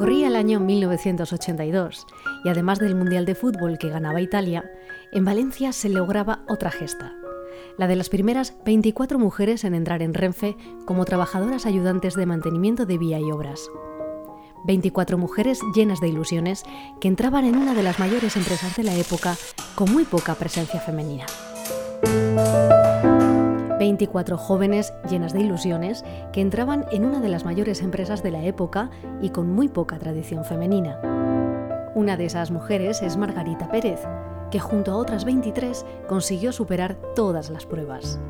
Corría el año 1982 y además del Mundial de Fútbol que ganaba Italia, en Valencia se lograba otra gesta, la de las primeras 24 mujeres en entrar en Renfe como trabajadoras ayudantes de mantenimiento de vía y obras. 24 mujeres llenas de ilusiones que entraban en una de las mayores empresas de la época con muy poca presencia femenina. 24 jóvenes llenas de ilusiones que entraban en una de las mayores empresas de la época y con muy poca tradición femenina. Una de esas mujeres es Margarita Pérez, que junto a otras 23 consiguió superar todas las pruebas.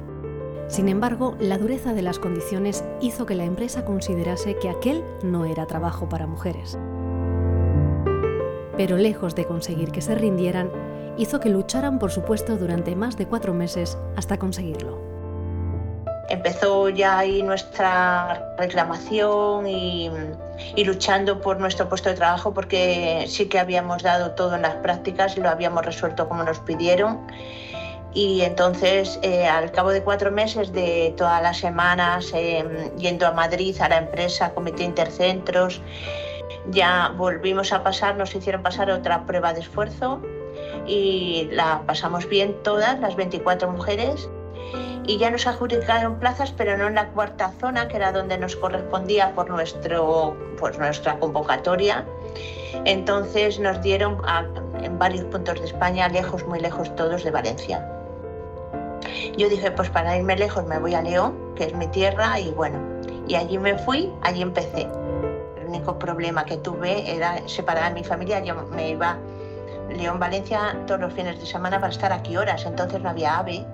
Sin embargo, la dureza de las condiciones hizo que la empresa considerase que aquel no era trabajo para mujeres. Pero lejos de conseguir que se rindieran, hizo que lucharan por su puesto durante más de cuatro meses hasta conseguirlo empezó ya ahí nuestra reclamación y, luchando por nuestro puesto de trabajo porque sí que habíamos dado todo en las prácticas y lo habíamos resuelto como nos pidieron. Y entonces, eh, al cabo de cuatro meses de todas las semanas em, yendo a Madrid a la empresa, Comité Intercentros, ya volvimos a pasar, nos hicieron pasar otra prueba de esfuerzo y la pasamos bien todas, las 24 mujeres y ya nos adjudicaron plazas, pero no en la cuarta zona, que era donde nos correspondía por nuestro, pues nuestra convocatoria. Entonces nos dieron en varios puntos de España, lejos, muy lejos todos de Valencia. Yo dije, pues para irme lejos me voy a León, que es mi tierra, y bueno, y allí me fui, allí empecé. El único problema que tuve era separar a mi familia, yo me iba León-Valencia todos los fines de semana para estar aquí horas, entonces no había AVE,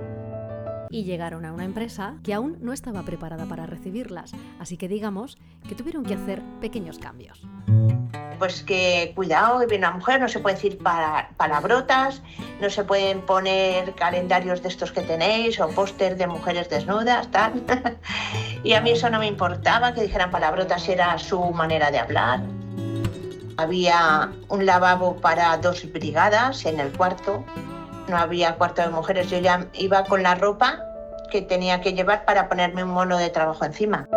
y llegaron a una empresa que aún no estaba preparada para recibirlas, así que digamos que tuvieron que hacer pequeños cambios. Pues que cuidado, que viene una mujer, no se puede decir para, palabrotas, no se pueden poner calendarios de estos que tenéis o póster de mujeres desnudas, tal. y a mí eso no me importaba, que dijeran palabrotas, era su manera de hablar. Había un lavabo para dos brigadas en el cuarto, no había cuarto de mujeres, yo ya iba con la ropa que tenía que llevar para ponerme un mono de trabajo encima.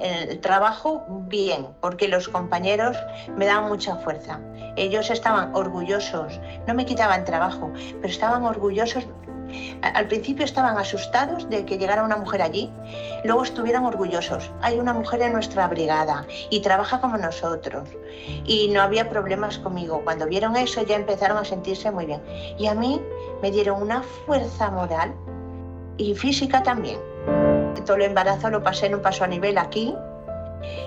El trabajo, bien, porque los compañeros me daban mucha fuerza. Ellos estaban orgullosos, no me quitaban trabajo, pero estaban orgullosos al principio estaban asustados de que llegara una mujer allí, luego estuvieron orgullosos. Hay una mujer en nuestra brigada y trabaja como nosotros. Y no había problemas conmigo. Cuando vieron eso ya empezaron a sentirse muy bien. Y a mí me dieron una fuerza moral y física también. Todo el embarazo lo pasé en un paso a nivel aquí,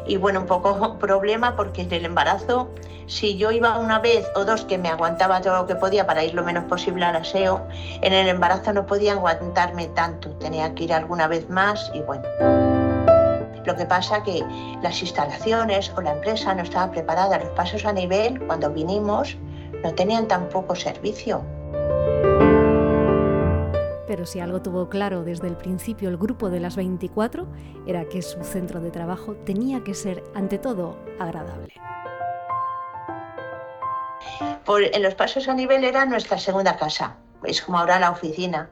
y bueno, un poco problema porque en el embarazo, si yo iba una vez o dos que me aguantaba todo lo que podía para ir lo menos posible al aseo, en el embarazo no podía aguantarme tanto, tenía que ir alguna vez más y bueno. Lo que pasa que las instalaciones o la empresa no estaba preparada, los pasos a nivel, cuando vinimos, no tenían tampoco servicio pero si algo tuvo claro desde el principio el grupo de las 24 era que su centro de trabajo tenía que ser, ante todo, agradable. en los pasos a nivel era nuestra segunda casa, es como ahora la oficina,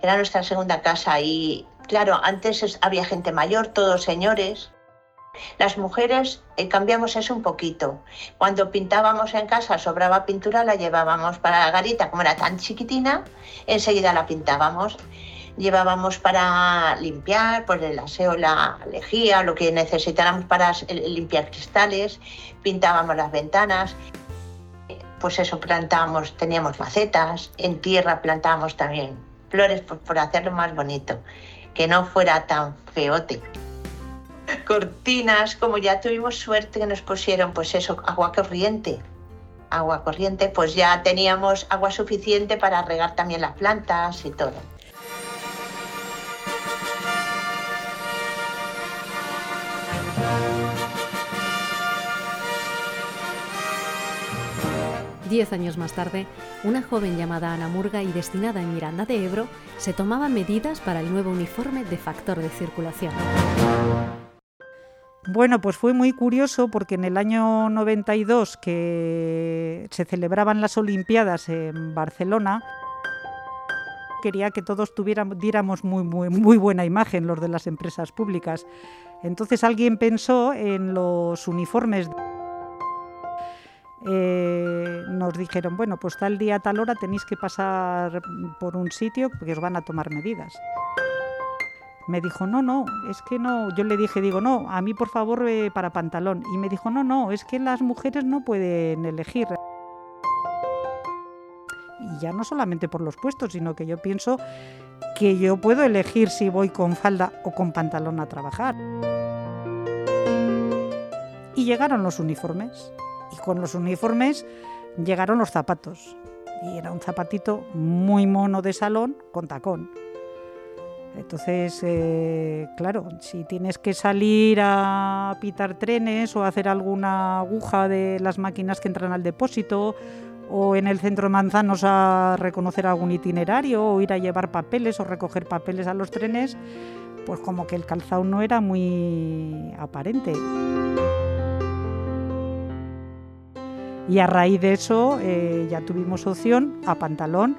era nuestra segunda casa y claro, antes había gente mayor, todos señores, las mujeres eh, cambiamos eso un poquito. Cuando pintábamos en casa, sobraba pintura, la llevábamos para la garita, como era tan chiquitina, enseguida la pintábamos. Llevábamos para limpiar, pues el aseo, la lejía, lo que necesitáramos para limpiar cristales, pintábamos las ventanas. Pues eso, plantábamos, teníamos macetas, en tierra plantábamos también flores por hacerlo más bonito, que no fuera tan feote cortinas, como ya tuvimos suerte que nos pusieron, pues eso, agua corriente. Agua corriente, pues ya teníamos agua suficiente para regar también las plantas y todo. Diez años más tarde, una joven llamada Ana Murga y destinada en Miranda de Ebro se tomaba medidas para el nuevo uniforme de factor de circulación. Bueno, pues fue muy curioso porque en el año 92 que se celebraban las Olimpiadas en Barcelona, quería que todos tuviéramos, diéramos muy, muy, buena imagen los de las empresas públicas. Entonces alguien pensó en los uniformes eh, nos dijeron, bueno, pues tal día, tal hora tenéis que pasar por un sitio porque os van a tomar medidas. Me dijo, no, no, es que no. Yo le dije, digo, no, a mí por favor para pantalón. Y me dijo, no, no, es que las mujeres no pueden elegir. Y ya no solamente por los puestos, sino que yo pienso que yo puedo elegir si voy con falda o con pantalón a trabajar. Y llegaron los uniformes. Y con los uniformes llegaron los zapatos. Y era un zapatito muy mono de salón con tacón. Entonces, eh, claro, si tienes que salir a pitar trenes o hacer alguna aguja de las máquinas que entran al depósito o en el centro de Manzanos a reconocer algún itinerario o ir a llevar papeles o recoger papeles a los trenes, pues como que el calzado no era muy aparente. Y a raíz de eso eh, ya tuvimos opción a pantalón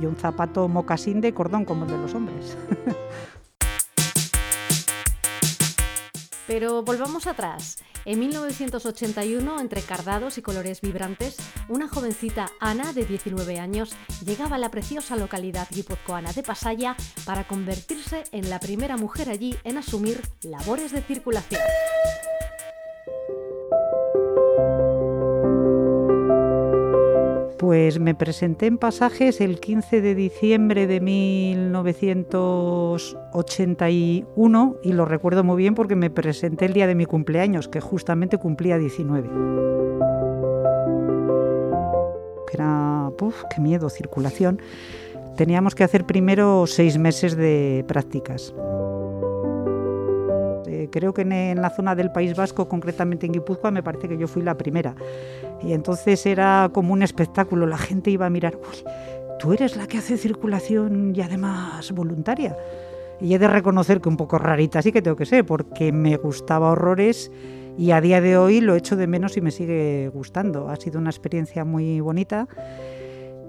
y un zapato mocasín de cordón como el de los hombres. Pero volvamos atrás. En 1981, entre cardados y colores vibrantes, una jovencita Ana, de 19 años, llegaba a la preciosa localidad guipuzcoana de Pasaya para convertirse en la primera mujer allí en asumir labores de circulación. Pues me presenté en pasajes el 15 de diciembre de 1981 y lo recuerdo muy bien porque me presenté el día de mi cumpleaños, que justamente cumplía 19. Era, uf, qué miedo, circulación. Teníamos que hacer primero seis meses de prácticas creo que en, la zona del País Vasco, concretamente en Guipúzcoa, me parece que yo fui la primera. Y entonces era como un espectáculo, la gente iba a mirar, uy, tú eres la que hace circulación y además voluntaria. Y he de reconocer que un poco rarita sí que tengo que ser, porque me gustaba horrores y a día de hoy lo echo de menos y me sigue gustando. Ha sido una experiencia muy bonita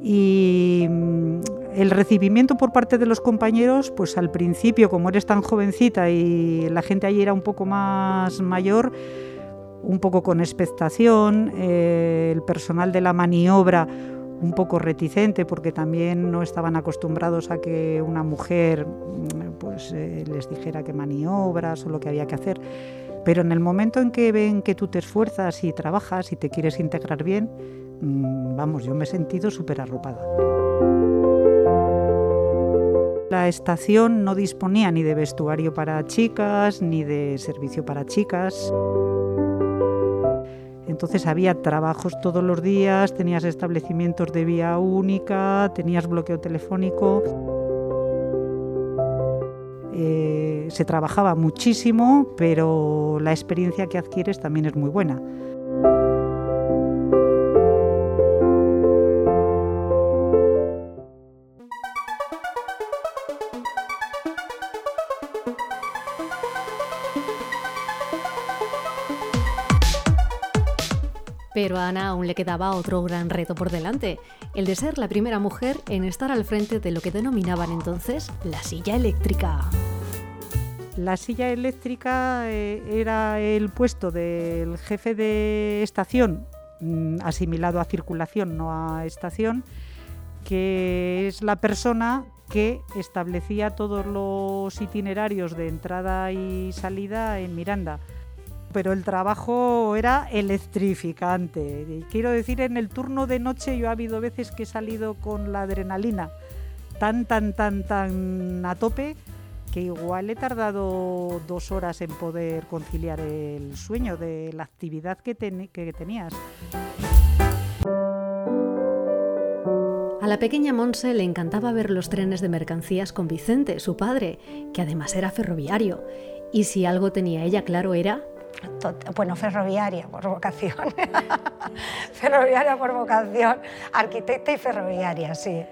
y mm, el recibimiento por parte de los compañeros, pues al principio, como eres tan jovencita y la gente allí era un poco más mayor, un poco con expectación, eh, el personal de la maniobra un poco reticente porque también no estaban acostumbrados a que una mujer mm, pues eh, les dijera qué maniobras o lo que había que hacer. Pero en el momento en que ven que tú te esfuerzas y trabajas y te quieres integrar bien, vamos, yo me he sentido súper arropada. La estación no disponía ni de vestuario para chicas, ni de servicio para chicas. Entonces había trabajos todos los días, tenías establecimientos de vía única, tenías bloqueo telefónico. Eh, se trabajaba muchísimo, pero la experiencia que adquieres también es muy buena. Pero a Ana aún le quedaba otro gran reto por delante, el de ser la primera mujer en estar al frente de lo que denominaban entonces la silla eléctrica. La silla eléctrica eh, era el puesto del jefe de estación, mm, asimilado a circulación, no a estación, que es la persona que establecía todos los itinerarios de entrada y salida en Miranda pero el trabajo era electrificante. quiero decir, en el turno de noche yo ha habido veces que he salido con la adrenalina tan, tan, tan, tan a tope que igual he tardado dos horas en poder conciliar el sueño de la actividad que, que tenías. A la pequeña Monse le encantaba ver los trenes de mercancías con Vicente, su padre, que además era ferroviario. Y si algo tenía ella claro era bueno, ferroviaria por vocación, ferroviaria por vocación, arquitecta y ferroviaria, sí.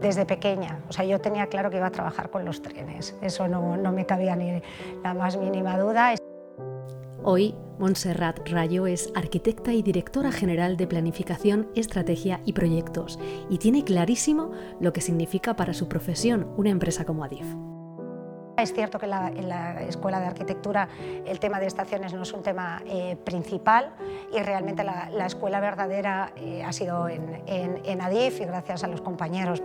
Desde pequeña, o sea, yo tenía claro que iba a trabajar con los trenes, eso no, no me cabía ni la más mínima duda. Hoy, Montserrat Rayo es arquitecta y directora general de Planificación, Estrategia y Proyectos y tiene clarísimo lo que significa para su profesión una empresa como Adif. Es cierto que en la, Escuela de Arquitectura el tema de estaciones no es un tema eh, principal y realmente la, escuela verdadera eh, ha sido en Adif y gracias a los compañeros.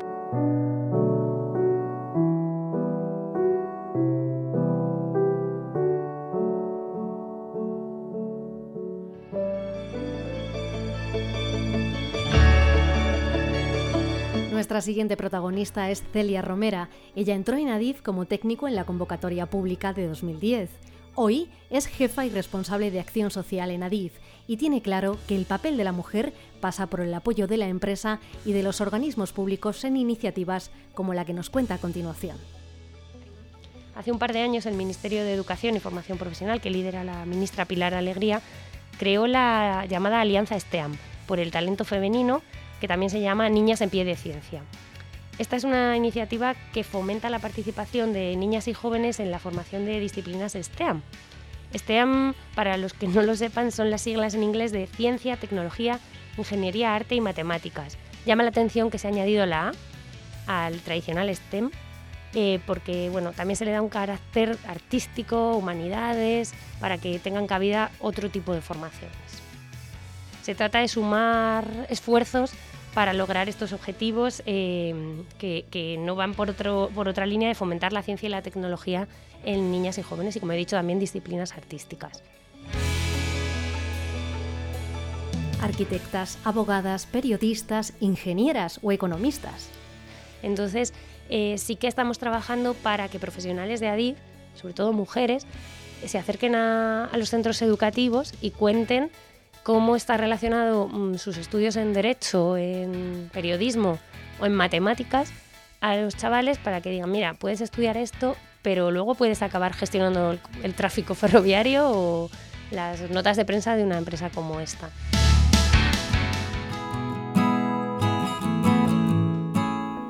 Nuestra siguiente protagonista es Celia Romera. Ella entró en Adif como técnico en la convocatoria pública de 2010. Hoy es jefa y responsable de acción social en Adif y tiene claro que el papel de la mujer pasa por el apoyo de la empresa y de los organismos públicos en iniciativas como la que nos cuenta a continuación. Hace un par de años el Ministerio de Educación y Formación Profesional, que lidera la ministra Pilar Alegría, creó la llamada Alianza STEAM por el talento femenino que también se llama Niñas en Pie de Ciencia. Esta es una iniciativa que fomenta la participación de niñas y jóvenes en la formación de disciplinas STEAM. STEAM, para los que no lo sepan, son las siglas en inglés de Ciencia, Tecnología, Ingeniería, Arte y Matemáticas. Llama la atención que se ha añadido la A al tradicional STEM, eh, porque bueno, también se le da un carácter artístico, humanidades, para que tengan cabida otro tipo de formaciones. Se trata de sumar esfuerzos para lograr estos objetivos eh, que, no van por, por otra línea de fomentar la ciencia y la tecnología en niñas y jóvenes y, como he dicho, también disciplinas artísticas. Arquitectas, abogadas, periodistas, ingenieras o economistas. Entonces, eh, sí que estamos trabajando para que profesionales de ADIF, sobre todo mujeres, se acerquen a los centros educativos y cuenten cómo está relacionado mm, sus estudios en derecho, en periodismo o en matemáticas a los chavales para que digan, mira, puedes estudiar esto, pero luego puedes acabar gestionando el, tráfico ferroviario o las notas de prensa de una empresa como esta.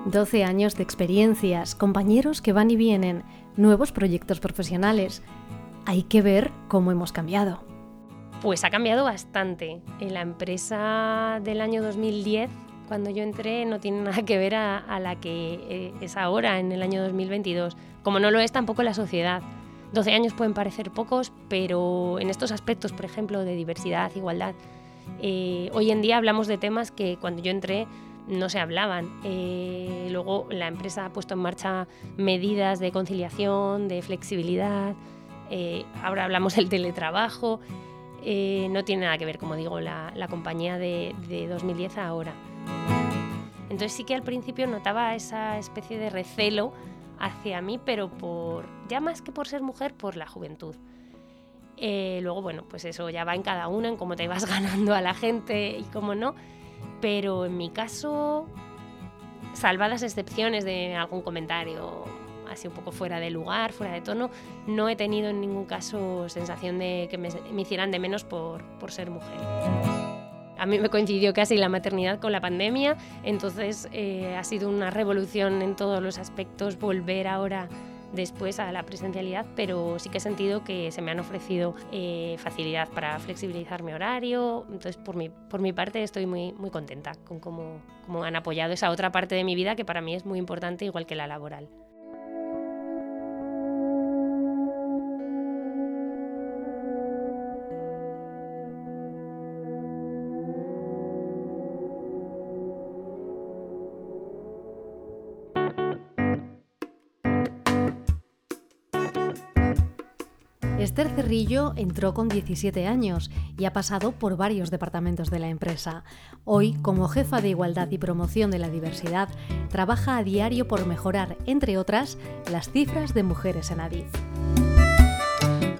Doce años de experiencias, compañeros que van y vienen, nuevos proyectos profesionales. Hay que ver cómo hemos cambiado. Pues ha cambiado bastante. En la empresa del año 2010, cuando yo entré, no tiene nada que ver a, la que eh, es ahora, en el año 2022. Como no lo es tampoco la sociedad. 12 años pueden parecer pocos, pero en estos aspectos, por ejemplo, de diversidad, igualdad, eh, hoy en día hablamos de temas que cuando yo entré no se hablaban. Eh, luego la empresa ha puesto en marcha medidas de conciliación, de flexibilidad. ahora hablamos del teletrabajo. Eh, no tiene nada que ver, como digo, la, compañía de, 2010 a ahora. Entonces sí que al principio notaba esa especie de recelo hacia mí, pero por ya más que por ser mujer, por la juventud. Eh, luego, bueno, pues eso ya va en cada uno, en cómo te vas ganando a la gente y cómo no. Pero en mi caso, salvadas excepciones de algún comentario así un poco fuera de lugar, fuera de tono, no he tenido en ningún caso sensación de que me, hicieran de menos por, por, ser mujer. A mí me coincidió casi la maternidad con la pandemia, entonces eh, ha sido una revolución en todos los aspectos volver ahora después a la presencialidad, pero sí que he sentido que se me han ofrecido eh, facilidad para flexibilizar mi horario. Entonces, por mi, por mi parte, estoy muy, muy contenta con cómo, cómo han apoyado esa otra parte de mi vida que para mí es muy importante, igual que la laboral. Esther Cerrillo entró con 17 años y ha pasado por varios departamentos de la empresa. Hoy, como jefa de Igualdad y Promoción de la Diversidad, trabaja a diario por mejorar, entre otras, las cifras de mujeres en ADIF.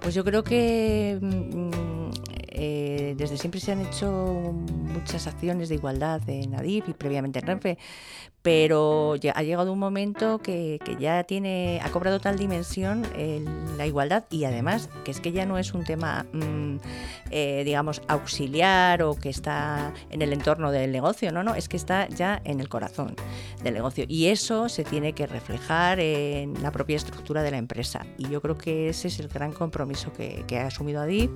Pues yo creo que mm, eh, desde siempre se han hecho muchas acciones de igualdad en ADIF y previamente en Renfe, pero ya ha llegado un momento que, ya tiene, ha cobrado tal dimensión la igualdad y además que es que ya no es un tema, mm, eh, digamos, auxiliar o que está en el entorno del negocio, no, no, es que está ya en el corazón del negocio. Y eso se tiene que reflejar en la propia estructura de la empresa. Y yo creo que ese es el gran compromiso que, que ha asumido ADIF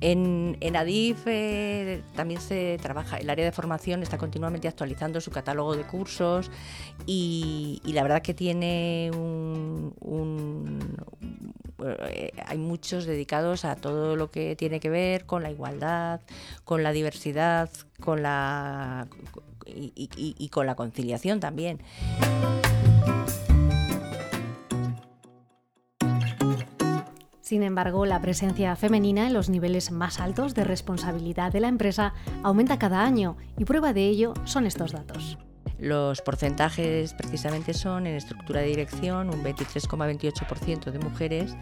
En, en ADIF eh, también se trabaja, el área de formación está continuamente actualizando su catálogo de cursos y, la verdad que tiene un, eh, hay muchos dedicados a todo lo que tiene que ver con la igualdad, con la diversidad, con la y con la conciliación también. Sin embargo, la presencia femenina en los niveles más altos de responsabilidad de la empresa aumenta cada año y prueba de ello son estos datos. Los porcentajes precisamente son en estructura de dirección un 23,28% de mujeres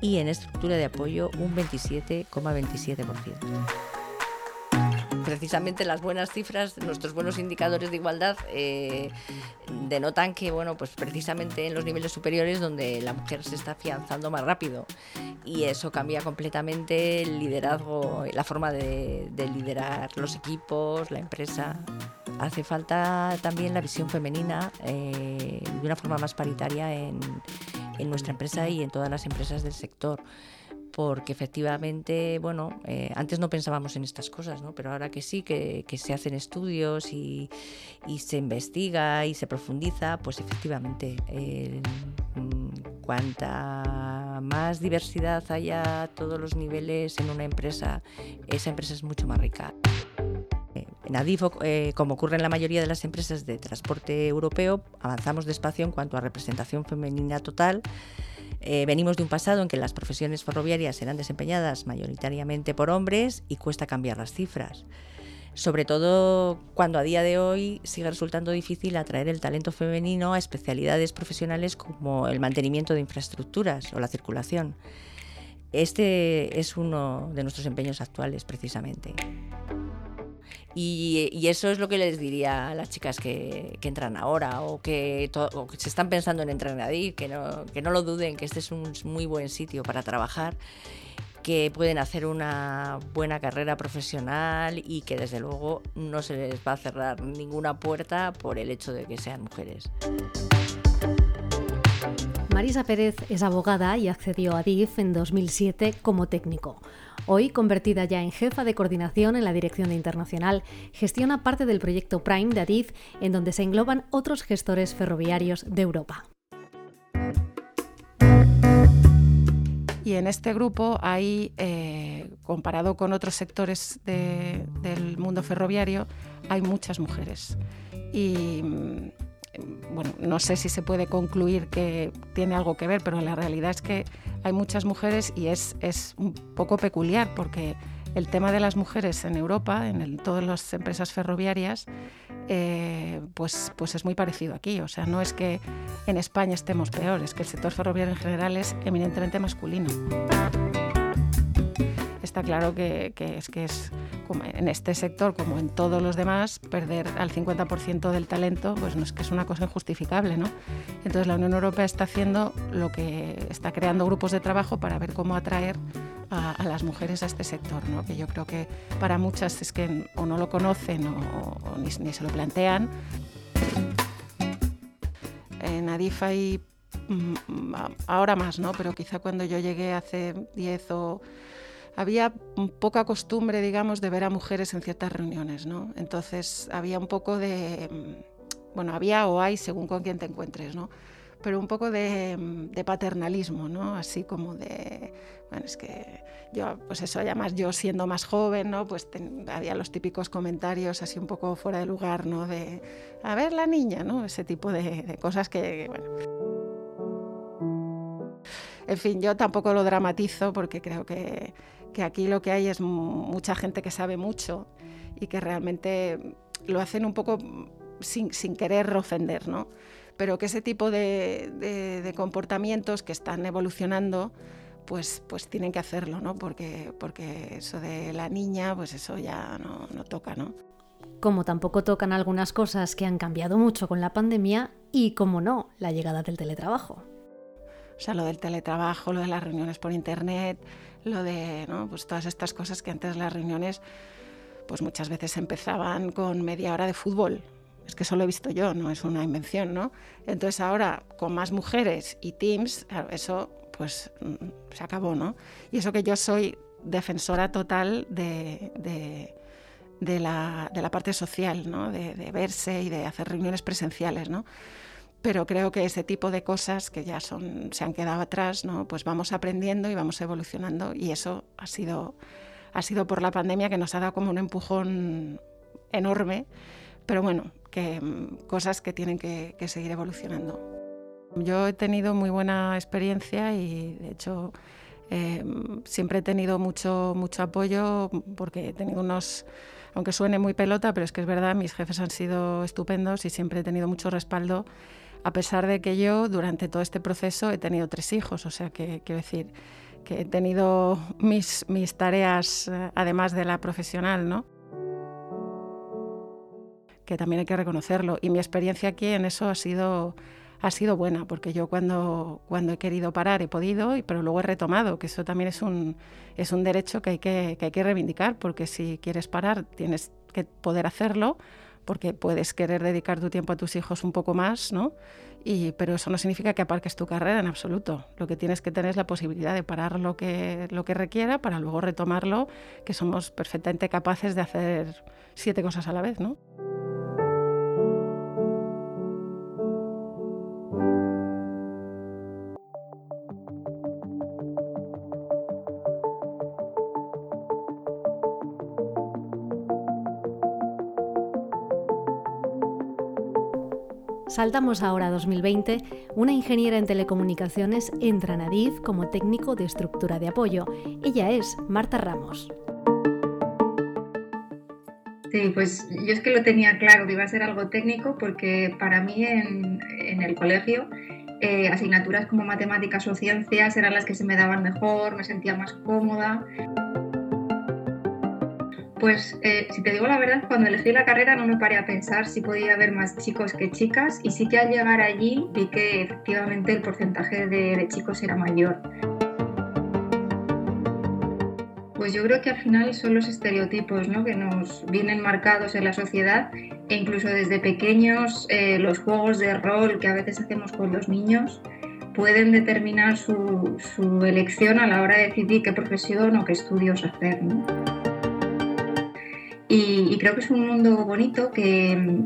y en estructura de apoyo un 27,27% precisamente las buenas cifras, nuestros buenos indicadores de igualdad eh, denotan que, bueno, pues precisamente en los niveles superiores donde la mujer se está afianzando más rápido y eso cambia completamente el liderazgo, la forma de, liderar los equipos, la empresa. Hace falta también la visión femenina eh, de una forma más paritaria en, en nuestra empresa y en todas las empresas del sector porque efectivamente, bueno, eh, antes no pensábamos en estas cosas, ¿no? pero ahora que sí, que, se hacen estudios y, se investiga y se profundiza, pues efectivamente, mm, cuanta más diversidad haya a todos los niveles en una empresa, esa empresa es mucho más rica. Eh, en Adif, eh, como ocurre en la mayoría de las empresas de transporte europeo, avanzamos despacio en cuanto a representación femenina total eh, venimos de un pasado en que las profesiones ferroviarias eran desempeñadas mayoritariamente por hombres y cuesta cambiar las cifras. Sobre todo cuando a día de hoy sigue resultando difícil atraer el talento femenino a especialidades profesionales como el mantenimiento de infraestructuras o la circulación. Este es uno de nuestros empeños actuales, precisamente. Y, eso es lo que les diría a las chicas que, entran ahora o que, se están pensando en entrar en ADIF, que no, que no lo duden, que este es un muy buen sitio para trabajar que pueden hacer una buena carrera profesional y que desde luego no se les va a cerrar ninguna puerta por el hecho de que sean mujeres. Marisa Pérez es abogada y accedió a DIF en 2007 como técnico. Hoy, convertida ya en jefa de coordinación en la Dirección de Internacional, gestiona parte del proyecto Prime de ADIF, en donde se engloban otros gestores ferroviarios de Europa. Y en este grupo hay, eh, comparado con otros sectores del mundo ferroviario, hay muchas mujeres. Y bueno, no sé si se puede concluir que tiene algo que ver, pero la realidad es que hay muchas mujeres y es, es un poco peculiar porque el tema de las mujeres en Europa, en todas las empresas ferroviarias, eh, pues, pues es muy parecido aquí. O sea, no es que en España estemos peor, es que el sector ferroviario en general es eminentemente masculino está claro que, es que es en este sector, como en todos los demás, perder al 50% del talento, pues no es que es una cosa injustificable, ¿no? Entonces la Unión Europea está haciendo lo que está creando grupos de trabajo para ver cómo atraer a, las mujeres a este sector, ¿no? Que yo creo que para muchas es que o no lo conocen o, ni, se lo plantean. En Adif hay mm, ahora más, ¿no? Pero quizá cuando yo llegué hace 10 o había poca costumbre, digamos, de ver a mujeres en ciertas reuniones, ¿no? Entonces había un poco de, mm, bueno, había o hay, según con quién te encuentres, ¿no? Pero un poco de, mm, paternalismo, ¿no? Así como de, bueno, es que yo, pues eso, además yo siendo más joven, ¿no? Pues había los típicos comentarios así un poco fuera de lugar, ¿no? De, a ver la niña, ¿no? Ese tipo de, de cosas que, bueno en fin, yo tampoco lo dramatizo porque creo que, que aquí lo que hay es mucha gente que sabe mucho y que realmente lo hacen un poco sin, sin querer ofender, ¿no? Pero que ese tipo de, de, comportamientos que están evolucionando, pues, pues tienen que hacerlo, ¿no? Porque, porque eso de la niña, pues eso ya no, no toca, ¿no? Como tampoco tocan algunas cosas que han cambiado mucho con la pandemia y, como no, la llegada del teletrabajo. O sea, lo del teletrabajo, lo de las reuniones por internet, lo de ¿no? pues todas estas cosas que antes las reuniones pues muchas veces empezaban con media hora de fútbol. Es que eso lo he visto yo, no es una invención, ¿no? Entonces ahora con más mujeres y teams, eso pues mm, se acabó, ¿no? Y eso que yo soy defensora total de, la, parte social, de, verse y de hacer reuniones presenciales. ¿no? Pero creo que ese tipo de cosas que ya son, se han quedado atrás, ¿no? pues vamos aprendiendo y vamos evolucionando y eso ha sido, ha sido por la pandemia que nos ha dado como un empujón enorme, pero bueno, que, mm, cosas que tienen que seguir evolucionando. Yo he tenido muy buena experiencia y de hecho eh, siempre he tenido mucho, mucho apoyo porque he tenido unos, aunque suene muy pelota, pero es que es verdad, mis jefes han sido estupendos y siempre he tenido mucho respaldo, a pesar de que yo durante todo este proceso he tenido tres hijos, o sea que quiero decir que he tenido mis, mis tareas eh, además de la profesional, ¿no? que también hay que reconocerlo. Y mi experiencia aquí en eso ha sido ha sido buena, porque yo cuando, cuando he querido parar he podido, pero luego he retomado, que eso también es un, es un derecho que hay que, que hay que reivindicar, porque si quieres parar tienes que poder hacerlo, porque puedes querer dedicar tu tiempo a tus hijos un poco más, ¿no? Y, pero eso no significa que aparques tu carrera en absoluto. Lo que tienes que tener es la posibilidad de parar lo que, lo que requiera para luego retomarlo, que somos perfectamente capaces de hacer siete cosas a la vez, ¿no? Saltamos ahora a 2020. Una ingeniera en telecomunicaciones entra en Adif como técnico de estructura de apoyo. Ella es Marta Ramos. Sí, pues yo es que lo tenía claro que iba a ser algo técnico porque para mí en, el colegio eh, asignaturas como matemáticas o ciencias eran las que se me daban mejor, me sentía más cómoda. Pues eh, si te digo la verdad, cuando elegí la carrera no me paré a pensar si podía haber más chicos que chicas y sí que al llegar allí vi que efectivamente el porcentaje de, chicos era mayor. Pues yo creo que al final son los estereotipos ¿no? que nos vienen marcados en la sociedad e incluso desde pequeños eh, los juegos de rol que a veces hacemos con los niños pueden determinar su, su elección a la hora de decidir qué profesión o qué estudios hacer. ¿no? Y, creo que es un mundo bonito que,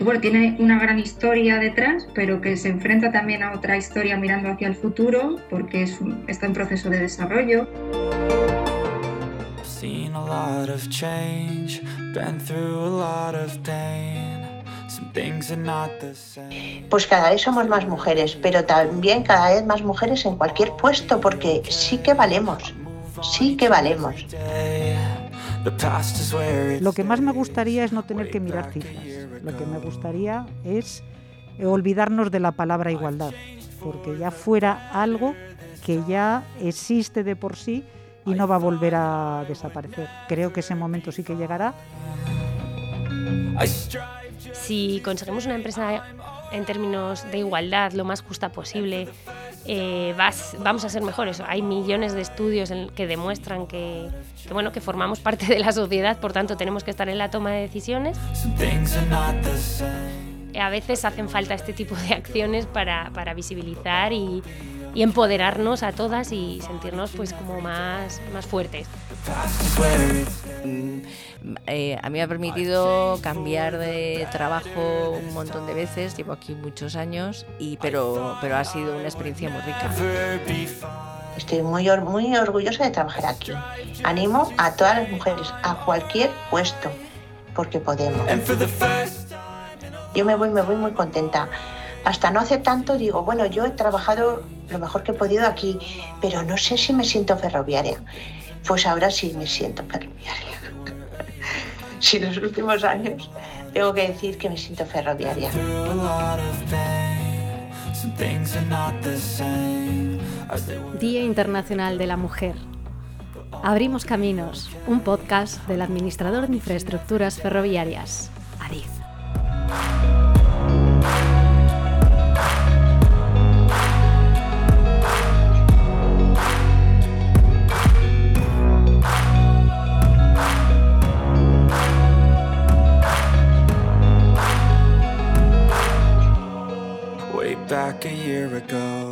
bueno, tiene una gran historia detrás, pero que se enfrenta también a otra historia mirando hacia el futuro, porque es está en proceso de desarrollo. Pues cada vez somos más mujeres, pero también cada vez más mujeres en cualquier puesto, porque sí que valemos, sí que valemos. Lo que más me gustaría es no tener que mirar cifras. Lo que me gustaría es olvidarnos de la palabra igualdad, porque ya fuera algo que ya existe de por sí y no va a volver a desaparecer. Creo que ese momento sí que llegará. Si conseguimos una empresa en términos de igualdad lo más justa posible, eh, vamos a ser mejores. Hay millones de estudios que demuestran que, bueno, que formamos parte de la sociedad, por tanto tenemos que estar en la toma de decisiones. A veces hacen falta este tipo de acciones para, para visibilizar y, y empoderarnos a todas y sentirnos pues como más, más fuertes. Mm, eh, a mí me ha permitido cambiar de trabajo un montón de veces, llevo aquí muchos años, y, pero, pero ha sido una experiencia muy rica. Estoy muy, muy orgullosa de trabajar aquí. Animo a todas las mujeres, a cualquier puesto, porque podemos. Yo me voy, me voy muy contenta hasta no hace tanto digo, bueno, yo he trabajado lo mejor que he podido aquí, pero no sé si me siento ferroviaria. Pues ahora sí me siento ferroviaria. si en los últimos años tengo que decir que me siento ferroviaria. Día Internacional de la Mujer. Abrimos Caminos, un podcast del administrador de infraestructuras ferroviarias, Adif. Back a year ago